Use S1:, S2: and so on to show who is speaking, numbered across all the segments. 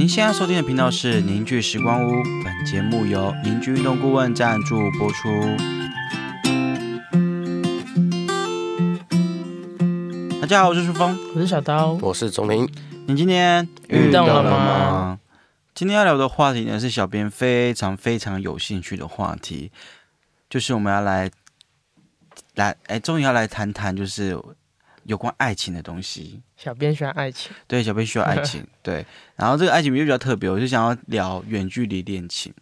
S1: 您现在收听的频道是凝聚时光屋，本节目由凝聚运动顾问赞助播出。大家好，我是舒峰。
S2: 我是小刀，
S3: 我是钟林，
S1: 你今天
S2: 运动了
S1: 吗
S2: 吗？
S1: 今天要聊的话题呢，是小编非常非常有兴趣的话题，就是我们要来来，哎，终于要来谈谈，就是有关爱情的东西。
S2: 小编喜欢爱情，
S1: 对，小编需要爱情，对。然后这个爱情比较特别，我就想要聊远距离恋情，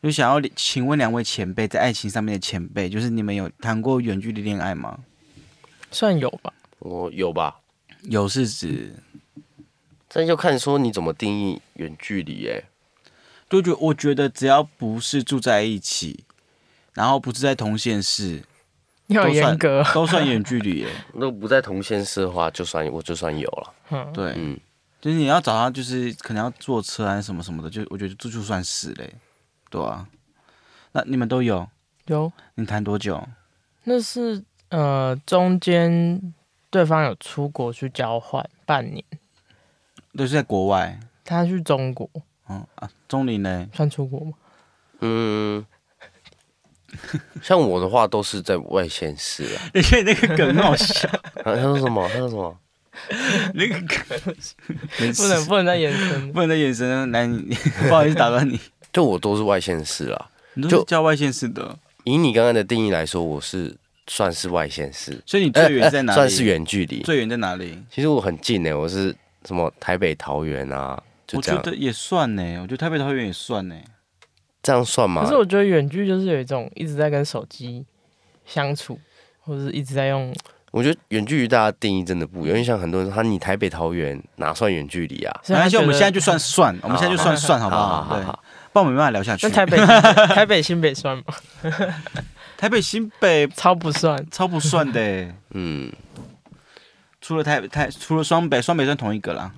S1: 就想要请问两位前辈，在爱情上面的前辈，就是你们有谈过远距离恋爱吗？
S2: 算有吧。
S3: 我有吧？
S1: 有是指，
S3: 这就看说你怎么定义远距离哎、
S1: 就觉我觉得只要不是住在一起，然后不是在同县市，
S2: 要严格，
S1: 都算远距离耶。
S3: 如果不在同县市的话，就算我就算有了。
S2: 嗯，
S1: 对，
S3: 嗯，
S1: 就是你要找他，就是可能要坐车啊什么什么的，就我觉得这就算是嘞，对啊。那你们都有？
S2: 有，
S1: 你谈多久？
S2: 那是呃中间对方有出国去交换半年，
S1: 都是在国外。
S2: 他去中国，
S1: 嗯啊，中林呢？
S2: 算出国吗？
S3: 嗯，像我的话都是在外县市啊。
S1: 你看那个梗很好笑，
S3: 啊 他说什么？他说什么？
S1: 那个梗
S2: 不能不能再延伸，
S1: 不能再眼神来，你不好意思打断你。
S3: 就我都是外县市啦。
S1: 你都
S3: 就
S1: 叫外县市的，
S3: 以你刚刚的定义来说，我是算是外县市，
S1: 所以你最远在哪里？
S3: 算是远距离。
S1: 最远在哪里？
S3: 其实我很近呢、我是什么台北、桃园啊，就这样。
S1: 我觉得也算呢，我觉得台北桃园也算呢。
S3: 这样算吗
S2: 可是？我觉得远距就是有一种一直在跟手机相处，或者是一直在用，
S3: 我觉得远距离大家定义真的不一样，因为像很多人说，他你台北桃园哪算远距离啊？
S2: 所以他
S1: 没关系，我们现在就算算，我们现在就算算好不好？对，不然我们没办法聊下去
S2: 那。台北 台北新北算吗？
S1: 台北新北
S2: 超不算，
S1: 超不算的耶，
S3: 嗯
S1: 除了台台除了双北，双北算同一个啦，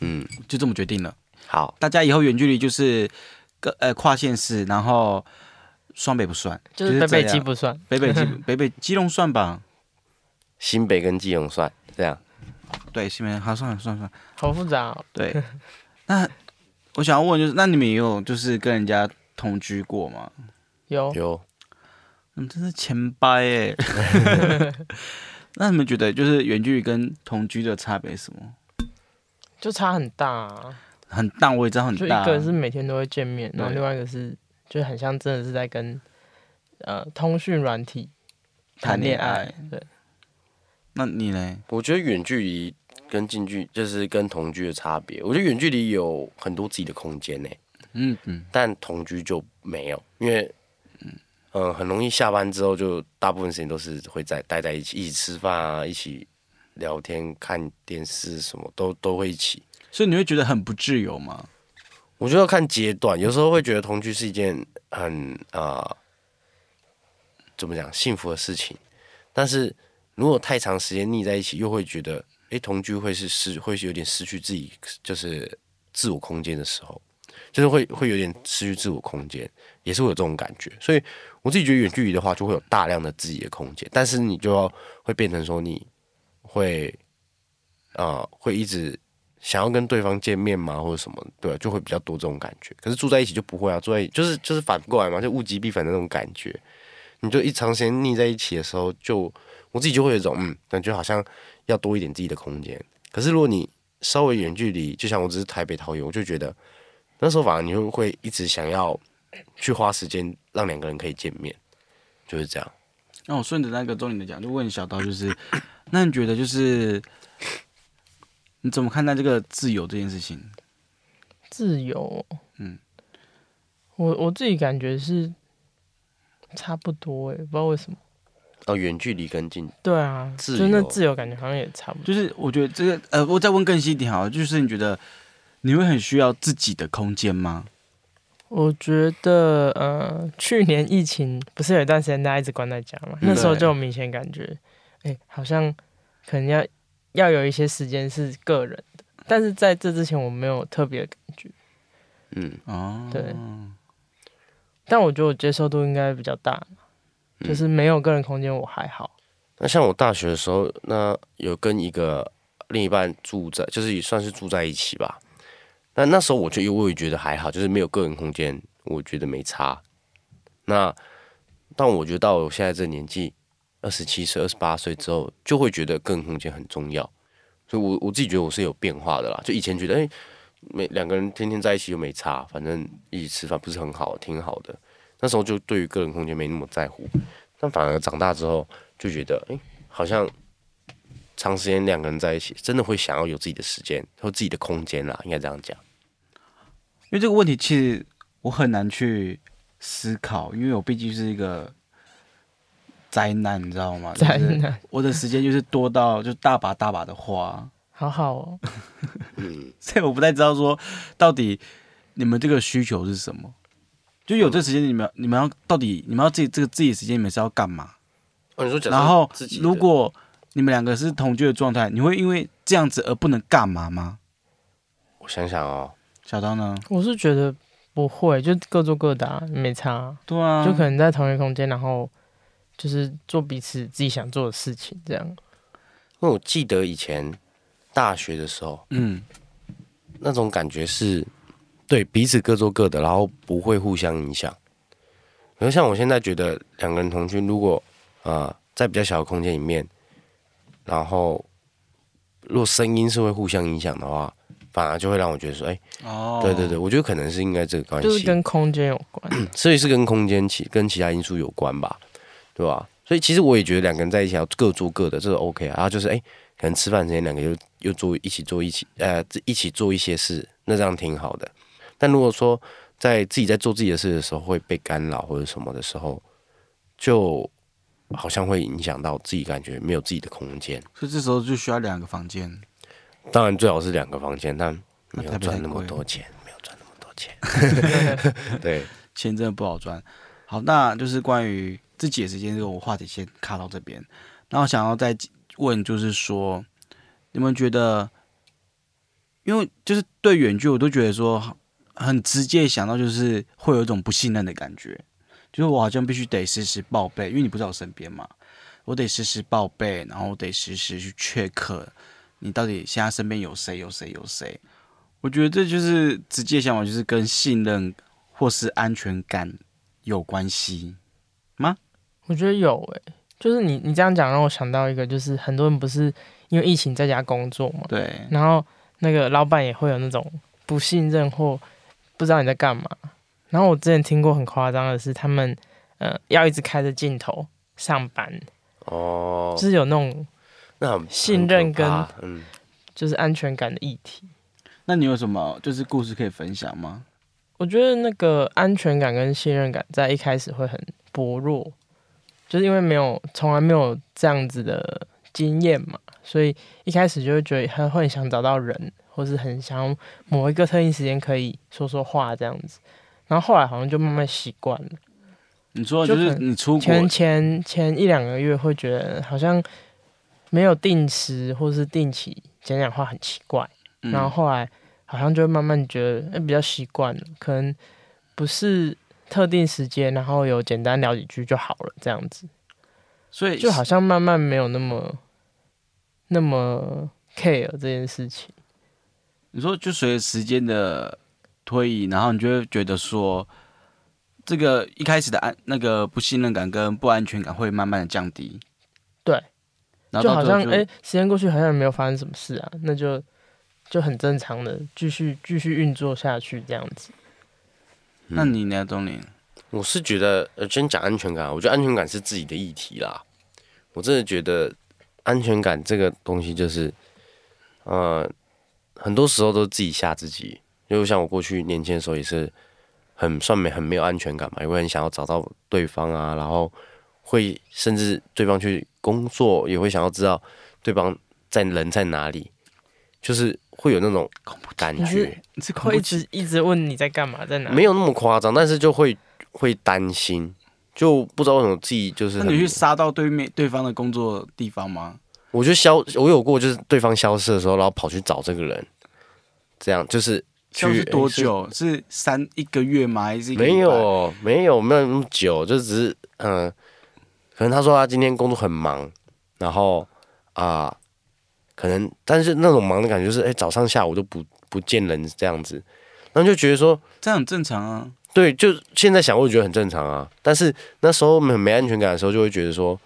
S3: 嗯，
S1: 就这么决定了。
S3: 好，
S1: 大家以后远距离就是个呃跨县市，然后双北不算，
S2: 就是北北基不算，
S1: 北北基 北北基隆算吧？
S3: 新北跟基隆算这样。
S1: 对，新北好算了算了算了。
S2: 好复杂哦。
S1: 对，那我想要问就是，那你们也有就是跟人家同居过吗？
S2: 有
S3: 有，
S1: 你们真是前掰哎。那你们觉得就是远距离跟同居的差别是什么？
S2: 就差很大、啊，
S1: 很大，我也知道很大。
S2: 就一个是每天都会见面，然后另外一个是就很像真的是在跟呃通讯软体谈恋爱，对，
S1: 那你呢？
S3: 我觉得远距离跟近距就是跟同居的差别。我觉得远距离有很多自己的空间呢，
S1: 嗯嗯，
S3: 但同居就没有，因为嗯、很容易下班之后就大部分时间都是会在待在一起，一起吃饭啊，一起聊天、看电视，什么都都会一起。
S1: 所以你会觉得很不自由吗？
S3: 我觉得要看阶段，有时候会觉得同居是一件很啊、怎么讲幸福的事情，但是如果太长时间腻在一起，又会觉得，诶，同居会是失，会是有点失去自己就是自我空间的时候，就是会会有点失去自我空间，也是会有这种感觉。所以我自己觉得远距离的话，就会有大量的自己的空间，但是你就要会变成说你会啊、会一直想要跟对方见面吗，或者什么，对、啊，就会比较多这种感觉。可是住在一起就不会啊，住在就是就是反过来嘛，就物极必反的那种感觉。你就一长时间腻在一起的时候，就我自己就会有一种嗯，感觉好像要多一点自己的空间。可是如果你稍微远距离，就像我只是台北桃园，我就觉得那时候反而你会会一直想要去花时间让两个人可以见面，就是这样。
S1: 那我顺着那个重点的讲，就问小刀，就是 那你觉得就是你怎么看待这个自由这件事情？
S2: 自由，
S1: 嗯，
S2: 我我自己感觉是差不多诶，不知道为什么。
S3: 哦，远距离跟近，
S2: 对啊，
S3: 自
S2: 就那自由感觉好像也差不多。
S1: 就是我觉得这个呃，我再问更细一点好了，就是你觉得你会很需要自己的空间吗？
S2: 我觉得呃，去年疫情不是有一段时间大家一直关在家嘛，那时候就有明显感觉，哎、好像可能要要有一些时间是个人的，但是在这之前我没有特别的感觉，
S3: 嗯，
S1: 哦，
S2: 对。但我觉得我接受度应该比较大，
S3: 嗯。
S2: 就是没有个人空间我还好，
S3: 那像我大学的时候，那有跟一个另一半住在，就是也算是住在一起吧。那那时候我就我也觉得还好，就是没有个人空间，我觉得没差。那但我觉得到我现在这年纪，二十七岁、二十八岁之后，就会觉得个人空间很重要。所以我我自己觉得我是有变化的啦。就以前觉得，哎、每两个人天天在一起又没差，反正一起吃饭不是很好，挺好的。那时候就对于个人空间没那么在乎，但反而长大之后就觉得，哎、好像长时间两个人在一起，真的会想要有自己的时间或自己的空间啦，应该这样讲。
S1: 因为这个问题其实我很难去思考，因为我毕竟是一个灾难，你知道吗？
S2: 灾
S1: 就是
S2: 难，
S1: 我的时间就是多到就大把大把的花，
S2: 好好哦。
S1: 所以我不太知道说到底你们这个需求是什么。就有这时间，你们你们要到底你们要自己这个自己的时间，你们是要干嘛？
S3: 哦，你说
S1: 然后如果你们两个是同居的状态，你会因为这样子而不能干嘛吗？
S3: 我想想哦，
S1: 小刀呢？
S2: 我是觉得不会，就各做各的、啊，没差啊、
S1: 对啊，
S2: 就可能在同一空间，然后就是做彼此自己想做的事情，这样。
S3: 因为我记得以前大学的时候，
S1: 嗯，
S3: 那种感觉是，对彼此各做各的，然后不会互相影响。可是像我现在觉得两个人同居，如果呃在比较小的空间里面，然后如果声音是会互相影响的话，反而就会让我觉得说，哎、
S1: 哦，
S3: 对对对，，我觉得可能是应该这个关系，
S2: 就是跟空间有关。
S3: 所以是跟空间其跟其他因素有关吧，对吧？所以其实我也觉得两个人在一起要各做各的，这是 OK 啊。然后就是哎、可能吃饭时间两个又又做一起做一起呃一起做一些事，那这样挺好的。但如果说在自己在做自己的事的时候会被干扰或者什么的时候，就好像会影响到自己，感觉没有自己的空间。
S1: 所以这时候就需要两个房间。
S3: 当然最好是两个房间，但没有赚那么多钱，没有赚那么多钱。对，
S1: 钱真的不好赚。好，那就是关于自己的时间这个我话题先卡到这边。然后想要再问，就是说，你们觉得，因为就是对远距，我都觉得说很直接想到就是会有一种不信任的感觉，就是我好像必须得时时报备，因为你不在我身边嘛，我得时时报备，然后我得时时去 check 你到底现在身边有谁有谁有谁。我觉得这就是直接想法，就是跟信任或是安全感有关系吗。
S2: 我觉得有诶、就是你你这样讲让我想到一个，就是很多人不是因为疫情在家工作嘛，
S1: 对，
S2: 然后那个老板也会有那种不信任或不知道你在干嘛。然后我之前听过很夸张的是，他们呃要一直开着镜头上班，
S3: 哦
S2: 就，是有那种
S3: 那
S2: 信任跟
S3: 嗯。
S2: 就是安全感的议题。
S1: 那你有什么就是故事可以分享吗？
S2: 我觉得那个安全感跟信任感在一开始会很薄弱，就是因为没有从来没有这样子的经验嘛，所以一开始就会觉得很会很想找到人，或是很想某一个特定时间可以说说话这样子。然后后来好像就慢慢习惯了。
S1: 你说就是你出国
S2: 前前前一两个月会觉得好像没有定时或是定期讲讲话很奇怪，
S1: 嗯
S2: 然后后来好像就会慢慢觉得、哎比较习惯了，可能不是特定时间，然后有简单聊几句就好了，这样子
S1: 所以
S2: 就好像慢慢没有那么那么 care 这件事情。
S1: 你说就随着时间的推移，然后你就会觉得说，这个一开始的安那个不信任感跟不安全感会慢慢的降低。
S2: 对，就
S1: 然后
S2: 好像哎、时间过去好像也没有发生什么事啊，那就就很正常的继续继续运作下去这样子。
S1: 那你呢，东林？
S3: 我是觉得，呃，先讲安全感，我觉得安全感是自己的议题啦。我真的觉得安全感这个东西就是，呃，很多时候都是自己吓自己。就像我过去年轻的时候也是很算没很没有安全感嘛，也会很想要找到对方啊，然后会甚至对方去工作也会想要知道对方在人在哪里，就是会有那种感觉
S2: 你是。会一直一直问你在干嘛，在哪？
S3: 没有那么夸张，但是就会会担心，就不知道为什么自己就是
S1: 那你去杀到对面对方的工作地方吗？
S3: 我就消，我有过就是对方消失的时候，然后跑去找这个人，这样就是去
S1: 多
S3: 诶
S1: 久？是三一个月吗？还是
S3: 没？有没有没有那么久，就只是嗯、可能他说他今天工作很忙，然后啊、可可能但是那种忙的感觉就是，哎、早上下午都不不见人这样子，然后就觉得说，
S1: 这样很正常啊。
S3: 对，就现在想，我也觉得很正常啊。但是那时候没没安全感的时候，就会觉得说，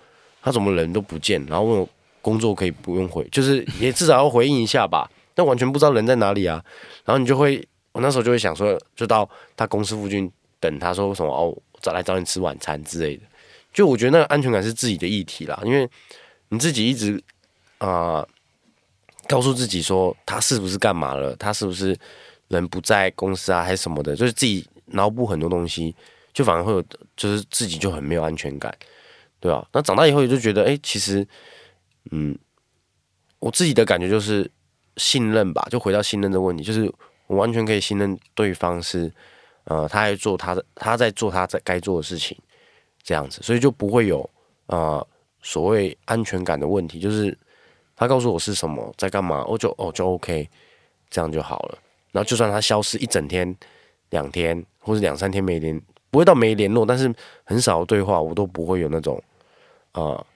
S3: 他怎么人都不见，然后问我工作可以不用回，就是也至少要回应一下吧。但完全不知道人在哪里啊。然后你就会，我那时候就会想说，就到他公司附近等他说什么哦，找来找你吃晚餐之类的。就我觉得那个安全感是自己的议题啦，因为你自己一直啊、呃告诉自己说他是不是干嘛了，他是不是人不在公司啊，还是什么的，就是自己脑补很多东西，就反而会有，就是自己就很没有安全感，对吧、那长大以后也就觉得，哎、其实，嗯，我自己的感觉就是信任吧，就回到信任的问题，就是我完全可以信任对方是，呃，他在做他的，他在做他在该做的事情，这样子，所以就不会有呃所谓安全感的问题，就是他告诉我是什么，在干嘛，我就哦就 OK，这样就好了。然后就算他消失一整天、两天或者两三天没联，不会到没联络，但是很少对话，我都不会有那种呃，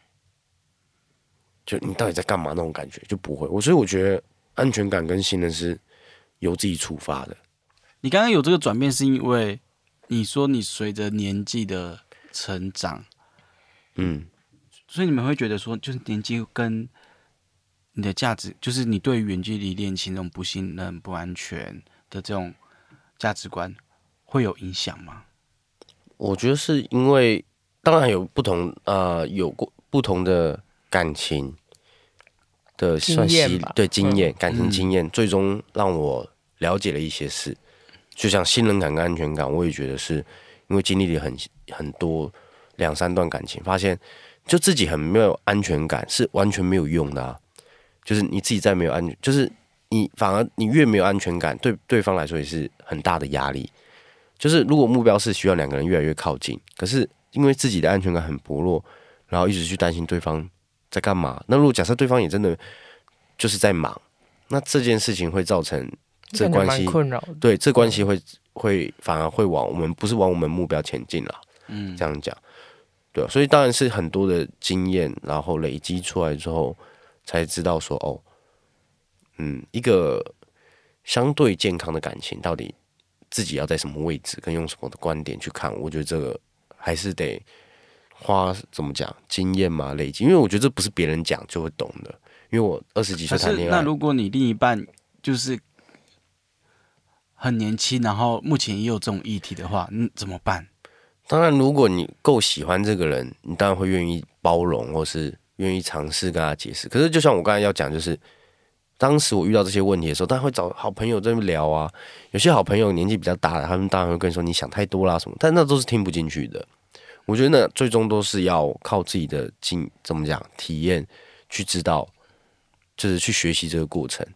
S3: 就你到底在干嘛那种感觉，就不会。我所以我觉得安全感跟信任是由自己出发的。
S1: 你刚刚有这个转变，是因为你说你随着年纪的成长，
S3: 嗯，
S1: 所以你们会觉得说，就是年纪跟你的价值，就是你对于远距离恋情那种不信任、不安全的这种价值观，会有影响吗？
S3: 我觉得是因为当然有不同呃有过不同的感情的算系
S2: 经验吧
S3: 对经验、感情
S1: 嗯
S3: 经验，最终让我了解了一些事。就像信任感跟安全感，我也觉得是因为经历了很很多两三段感情，发现就自己很没有安全感是完全没有用的啊。就是你自己再没有安全，就是你反而你越没有安全感，对对方来说也是很大的压力。就是如果目标是需要两个人越来越靠近，可是因为自己的安全感很薄弱，然后一直去担心对方在干嘛。那如果假设对方也真的就是在忙，那这件事情会造成这关系
S2: 困扰。
S3: 对这关系会会反而会往我们不是往我们目标前进了。
S1: 嗯，
S3: 这样讲，对啊、所以当然是很多的经验，然后累积出来之后，才知道说哦，嗯，一个相对健康的感情到底自己要在什么位置，跟用什么的观点去看，我觉得这个还是得花怎么讲经验嘛，累积，因为我觉得这不是别人讲就会懂的，因为我二十几岁谈恋爱，
S1: 那如果你另一半就是很年轻，然后目前也有这种议题的话，嗯，怎么办？
S3: 当然，如果你够喜欢这个人，你当然会愿意包容，或是愿意尝试跟他解释。可是，就像我刚才要讲，就是当时我遇到这些问题的时候，当然会找好朋友在那边聊啊。有些好朋友年纪比较大的，他们当然会跟你说你想太多啦什么，但那都是听不进去的。我觉得那最终都是要靠自己的经怎么讲体验去知道，就是去学习这个过程。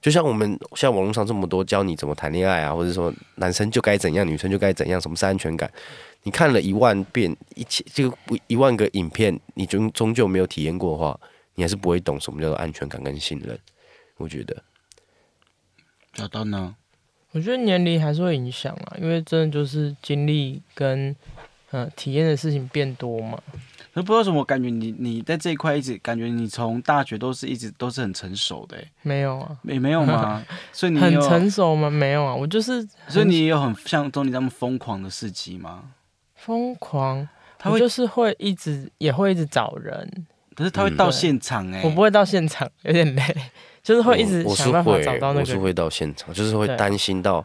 S3: 就像我们像网络上这么多教你怎么谈恋爱啊，或者说男生就该怎样，女生就该怎样，什么是安全感？你看了一万遍、一千这个一万个影片，你终终究没有体验过的话，你还是不会懂什么叫做安全感跟信任。我觉得，
S1: 找到呢？
S2: 我觉得年龄还是会影响啊，因为真的就是经历跟呃体验的事情变多嘛。
S1: 可是不知道为什么，我感觉你你在这一块一直感觉你从大学都是一直都是很成熟的、欸，
S2: 没有啊，
S1: 也没有吗？所以你
S2: 很，成熟吗？没有啊，我就是
S1: 所以你也有很像钟离他们疯狂的事迹吗？
S2: 疯狂，
S1: 他会，
S2: 就是会一直也会一直找人，
S1: 可是他会到现场哎、
S2: 我不会到现场，有点累，就是会一直想办法
S3: 会，
S2: 找到那个人。
S3: 我是会到现场，就是会担心到，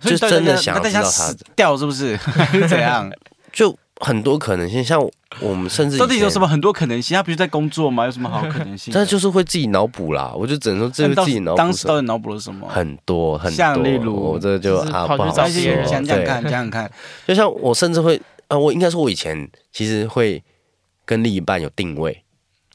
S3: 就真的想要知道他
S1: 死掉是不是？怎样？
S3: 就很多可能性。像我们甚至
S1: 到底有什么？很多可能性？他不是在工作吗？有什么好可能性的？
S3: 但就是会自己脑补啦，我就只能说这个自己脑补
S1: 当时到底脑补了什么？
S3: 很多很多，
S1: 像例如
S3: 我这就
S2: 就
S3: 啊不好说
S2: 别人
S3: 对
S1: 讲讲看，想想看。
S3: 就像我甚至会啊，我应该说，我以前其实会跟另一半有定位，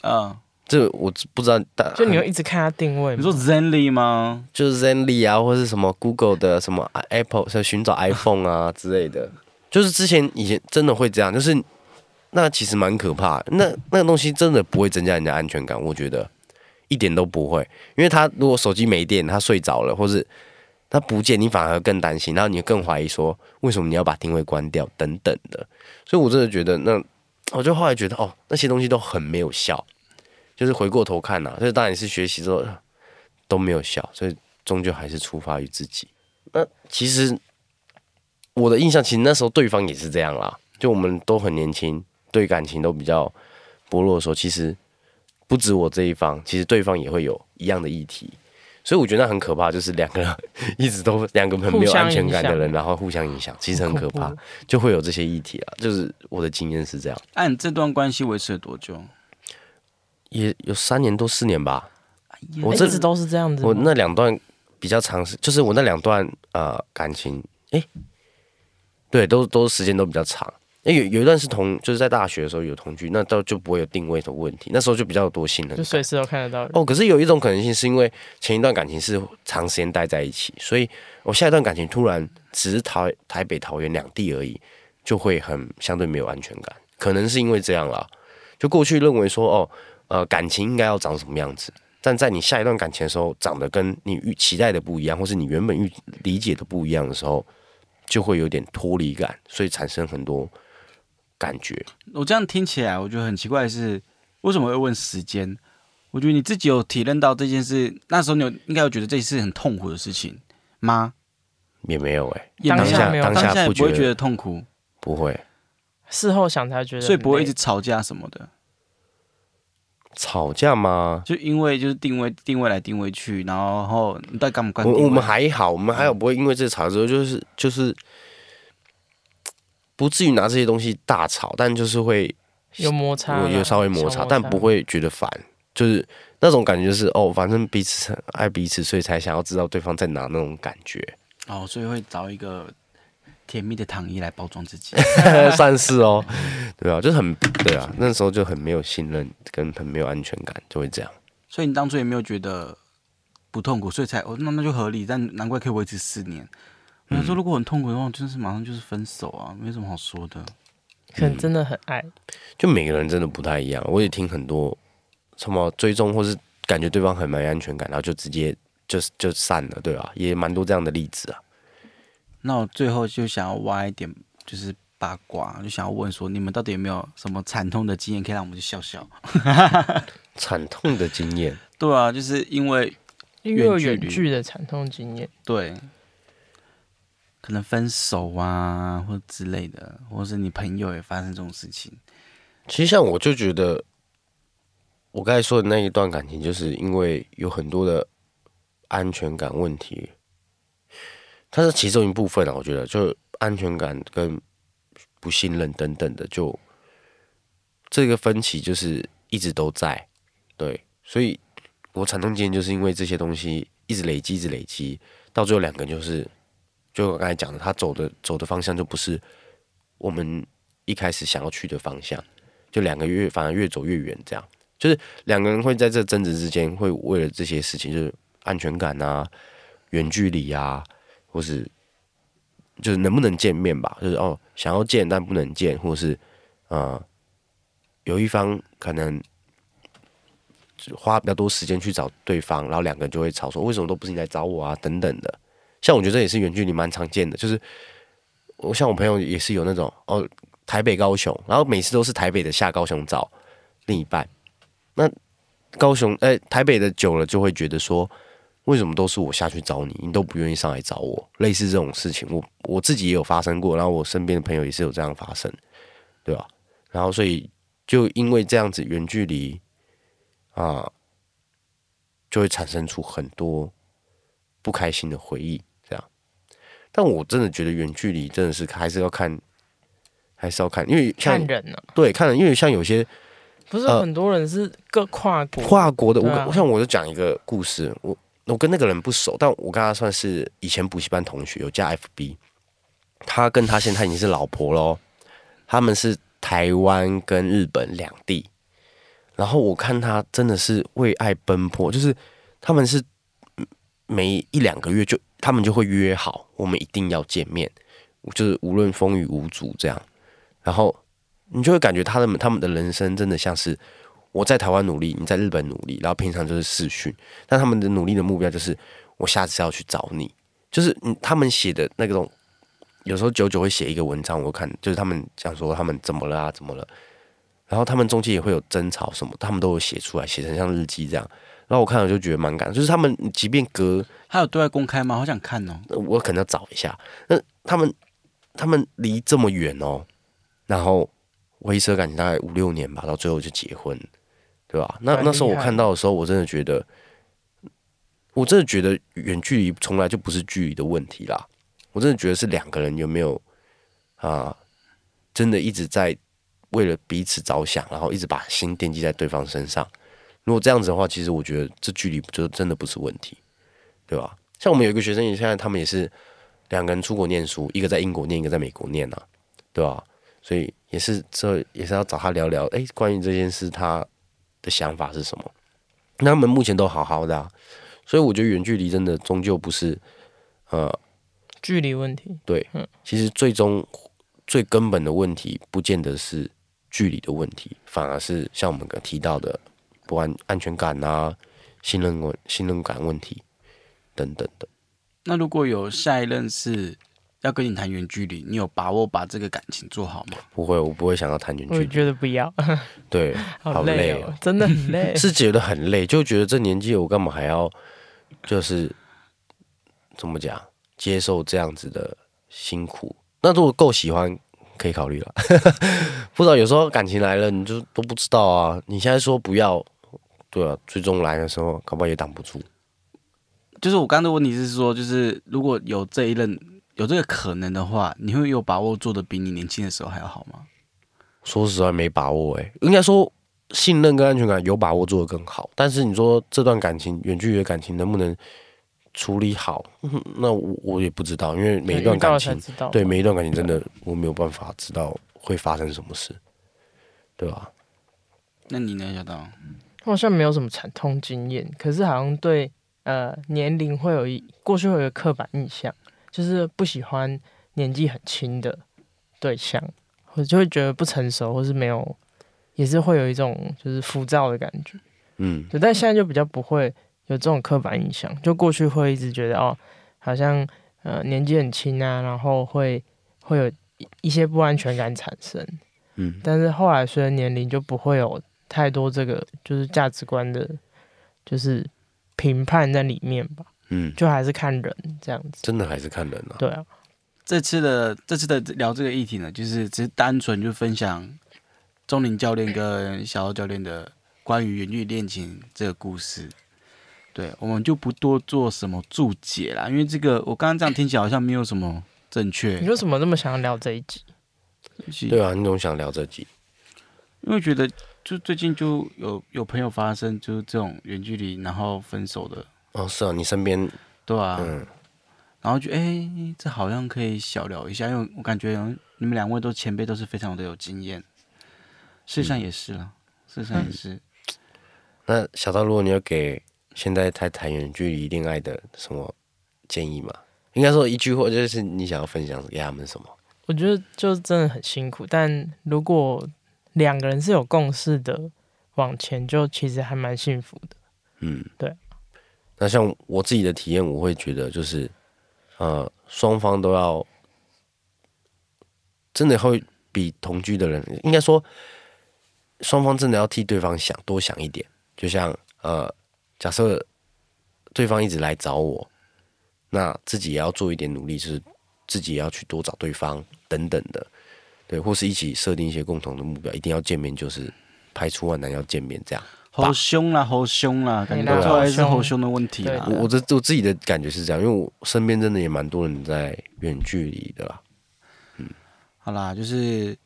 S1: 嗯，
S3: 这我不知道大，
S2: 就你会一直看他定位吗，
S1: 你说 Zenly 吗？
S3: 就是 Zenly 啊，或是什么 Google 的什么 Apple 是寻找 iPhone 啊之类的，就是之前以前真的会这样，就是那其实蛮可怕，那那个东西真的不会增加人家安全感，我觉得一点都不会，因为他如果手机没电，他睡着了，或是他不见，你反而更担心，然后你更怀疑说为什么你要把定位关掉等等的，所以我真的觉得那，我就后来觉得哦，那些东西都很没有效。就是回过头看呐、就是当然是学习之后都没有效，所以终究还是出发于自己。那其实我的印象，其实那时候对方也是这样啦，就我们都很年轻，对感情都比较薄弱的时候，其实不止我这一方，其实对方也会有一样的议题。所以我觉得那很可怕，就是两个人 一直都两个很没有安全感的人，然后互相影响，其实很可怕，就会有这些议题啊。就是我的经验是这样，
S1: 那、你这段关系维持了多久？
S3: 也有三年多四年吧。我这
S2: 哎一直都是这样子。
S3: 我那两段比较长时，就是我那两段呃感情，诶，对，都都时间都比较长。诶，有有一段是同，就是在大学的时候有同居，那到就不会有定位的问题，那时候就比较多信任。
S2: 就随时都看得到。
S3: 哦，可是有一种可能性，是因为前一段感情是长时间待在一起，所以我下一段感情突然只是台台北、桃园两地而已，就会很相对没有安全感。可能是因为这样啦，就过去认为说，哦，呃，感情应该要长什么样子，但在你下一段感情的时候，长得跟你预期待的不一样，或是你原本预理解的不一样的时候，就会有点脱离感，所以产生很多感觉。
S1: 我这样听起来，我觉得很奇怪的是，为什么会问时间？我觉得你自己有体认到这件事，那时候你有应该有觉得这是很痛苦的事情吗？
S3: 也没有哎、
S2: 当下
S3: 当
S1: 当下
S3: 下不
S1: 会觉得痛苦，
S3: 不会
S2: 事后想才觉得，
S1: 所以不会一直吵架什么的。
S3: 吵架吗？
S1: 就因为就是定位定位来定位去，然后后你到底干不干
S3: 我们还好，我们还好不会因为这吵之后就是就是不至于拿这些东西大吵，但就是会
S2: 有摩擦
S3: 有稍微摩擦，
S2: 小
S3: 但不会觉得烦，就是那种感觉就是哦，反正彼此爱彼此，所以才想要知道对方在哪那种感觉，
S1: 哦，所以会找一个甜蜜的糖衣来包装自己。
S3: 算是哦，对啊，就是很对啊，那时候就很没有信任跟很没有安全感，就会这样。
S1: 所以你当初也没有觉得不痛苦，所以才哦，那那就合理。但难怪可以维持四年。我想说，如果很痛苦的话，真是马上就是分手啊，没什么好说的。
S2: 可能真的很爱，
S3: 就每个人真的不太一样。我也听很多什么追踪，或是感觉对方很没安全感，然后就直接就就散了，对吧、也蛮多这样的例子啊。
S1: 那我最后就想要挖一点，就是八卦，就想要问说，你们到底有没有什么惨痛的经验，可以让我们去笑笑？
S3: 惨痛的经验，
S1: 对啊，就是因为
S2: 因为
S1: 远距
S2: 的惨痛经验，
S1: 对，可能分手啊，或之类的，或是你朋友也发生这种事情。
S3: 其实像我就觉得，我刚才说的那一段感情，就是因为有很多的安全感问题，它是其中一部分啊。我觉得，就安全感跟不信任等等的，就这个分歧就是一直都在。对，所以我惨痛经验就是因为这些东西一直累积，一直累积，到最后两个就是，就我刚才讲的，他走的走的方向就不是我们一开始想要去的方向。就两个月反而越走越远，这样就是两个人会在这争执之间，会为了这些事情，就是安全感啊、远距离啊，或是就是能不能见面吧，就是哦想要见但不能见，或是呃有一方可能花比较多时间去找对方，然后两个人就会吵说为什么都不是你来找我啊等等的。像我觉得这也是远距离蛮常见的，就是我像我朋友也是有那种哦。台北、高雄，然后每次都是台北的下高雄找另一半。那高雄，哎、台北的久了就会觉得说，为什么都是我下去找你，你都不愿意上来找我？类似这种事情，我我自己也有发生过，然后我身边的朋友也是有这样发生，对吧？然后所以就因为这样子远距离啊，就会产生出很多不开心的回忆，但我真的觉得远距离真的是还是要看。还是要看，因为像
S2: 看人呢、啊，
S3: 对看人，因为像有些
S2: 不是
S3: 呃
S2: 很多人是各跨国，
S3: 跨国的，我像我就讲一个故事，我我跟那个人不熟，但我跟他算是以前补习班同学，有加 FB。他跟他现在已经是老婆喽，他们是台湾跟日本两地，然后我看他真的是为爱奔波，就是他们是每一两个月就他们就会约好，我们一定要见面，就是无论风雨无阻这样。然后你就会感觉他们他们的人生真的像是我在台湾努力，你在日本努力，然后平常就是视讯，但他们的努力的目标就是我下次要去找你，就是嗯他们写的那种，有时候久久会写一个文章，我看就是他们讲说他们怎么了啊，怎么了，然后他们中间也会有争吵什么，他们都有写出来，写成像日记这样。然后我看了就觉得蛮感，就是他们即便隔，
S1: 还有对外公开吗？好想看哦。
S3: 我可能要找一下。那他们他们离这么远哦，然后维持了感情大概五六年吧，到最后就结婚，对吧？那那时候我看到的时候，我真的觉得，我真的觉得远距离从来就不是距离的问题啦。我真的觉得是两个人有没有啊，真的一直在为了彼此着想，然后一直把心惦记在对方身上。如果这样子的话，其实我觉得这距离就真的不是问题，对吧？像我们有一个学生，也现在他们也是两个人出国念书，一个在英国念，一个在美国念啊，对吧？所以也是这也是要找他聊聊，哎，关于这件事他的想法是什么？那他们目前都好好的、啊，所以我觉得远距离真的终究不是呃
S2: 距离问题，
S3: 对
S2: 嗯，
S3: 其实最终最根本的问题，不见得是距离的问题，反而是像我们刚提到的不安安全感啊、信任问信任感问题等等的。
S1: 那如果有下一任是要跟你谈远距离，你有把握把这个感情做好吗？
S3: 不会，我不会想要谈远距离，我
S2: 觉得不要，
S3: 对，好
S2: 累
S3: 累
S2: 哦，真的很累。
S3: 是觉得很累，就觉得这年纪我干嘛还要就是怎么讲接受这样子的辛苦？那如果够喜欢，可以考虑了。不知道有时候感情来了，你就都不知道啊。你现在说不要，对啊，最终来的时候，搞不好也挡不住。
S1: 就是我刚刚的问题是说，就是如果有这一任有这个可能的话，你会有把握做的比你年轻的时候还要好吗？
S3: 说实话，没把握诶、应该说信任跟安全感有把握做的更好。但是你说这段感情，远距离的感情能不能处理好？嗯 那我我也不知道，因为每一段感情对每一段感情真的我没有办法知道会发生什么事，对吧？
S1: 那你呢，小刀？
S2: 我好像没有什么惨痛经验，可是好像对呃年龄会有一过去会有一个刻板印象，就是不喜欢年纪很轻的对象，我就会觉得不成熟，或是没有，也是会有一种就是浮躁的感觉。
S3: 嗯，
S2: 对，但现在就比较不会有这种刻板印象，就过去会一直觉得哦，好像呃年纪很轻啊，然后会会有一一些不安全感产生。
S3: 嗯，
S2: 但是后来随着年龄就不会有太多这个就是价值观的，就是评判在里面吧，
S3: 嗯，
S2: 就还是看人这样子。
S3: 真的还是看人啊。
S2: 对啊，
S1: 这次的这次的聊这个议题呢，就是只是单纯就分享钟林教练跟小欧教练的关于远距离恋情这个故事。对，我们就不多做什么注解啦，因为这个我刚刚这样听起来好像没有什么正确
S2: 你，为什么那么想要聊这一集？
S3: 对啊，你总想聊这集，
S1: 因为觉得就最近就有有朋友发生就是这种远距离然后分手的，
S3: 哦，是啊，你身边，
S1: 对啊，
S3: 嗯，
S1: 然后觉得哎、这好像可以小聊一下，因为我感觉你们两位都前辈都是非常的有经验，事实上也是啦，事实上也是。
S3: 那小道，如果你要给现在在谈远距离恋爱的什么建议吗？应该说一句话，就是你想要分享给他们什么？
S2: 我觉得就真的很辛苦，但如果两个人是有共识的往前，就其实还蛮幸福的。
S3: 嗯，
S2: 对。
S3: 那像我自己的体验，我会觉得就是，呃，双方都要真的会比同居的人，应该说，双方真的要替对方想，多想一点。就像呃，假设对方一直来找我，那自己也要做一点努力，就是自己也要去多找对方等等的，对，或是一起设定一些共同的目标，一定要见面，就是排除万难要见面这样。
S1: 好凶啦，好凶啦，感觉
S2: 对啦
S1: 到最后还是
S2: 好凶
S1: 的问题啦。
S3: 我我这我自己的感觉是这样，因为我身边真的也蛮多人在远距离的啦。
S1: 嗯好啦，就是，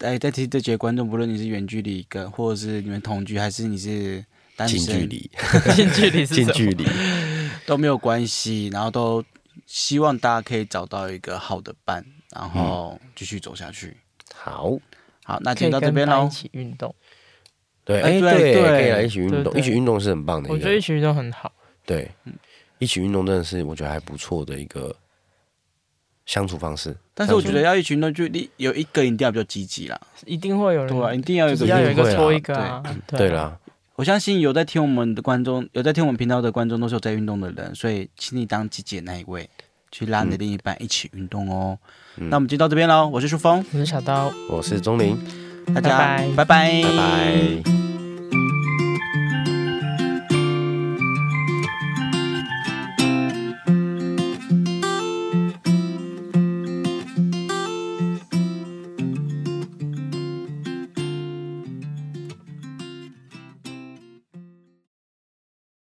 S1: 哎，在听这节观众，不论你是远距离跟，或者是你们同居，还是你是单身，
S3: 近距离，
S2: 近距离是
S3: 近距离，
S1: 都没有关系，然后都希望大家可以找到一个好的伴，然后继续走下去。
S3: 好，
S1: 好，那
S2: 可
S1: 今天到这边喽
S2: 一。起运动。
S3: 对，
S1: 哎
S3: 哎，对，
S1: 对对
S3: 可以来一起运动，
S2: 对对
S3: 一起运动是很棒的一个，
S2: 我觉得一起运动很好。
S3: 对，一起运动真的是我觉得还不错的一个相处方式。
S1: 但是我觉得要一起运动，就你有一个一定要比较积极啦，
S2: 一定会有人，
S1: 对啊，一定要有一个
S2: 就是要有一个抽一个啊。啊，
S3: 对啦，
S1: 我相信有在听我们的观众，有在听我们频道的观众都是有在运动的人，所以请你当积极的那一位，去拉你的另一半一起运动哦。
S3: 嗯。
S1: 那我们就到这边喽，我是舒峰，
S2: 我是小刀，
S3: 我是钟林，
S1: 大家
S2: 拜拜。
S1: 拜拜。
S3: 拜拜。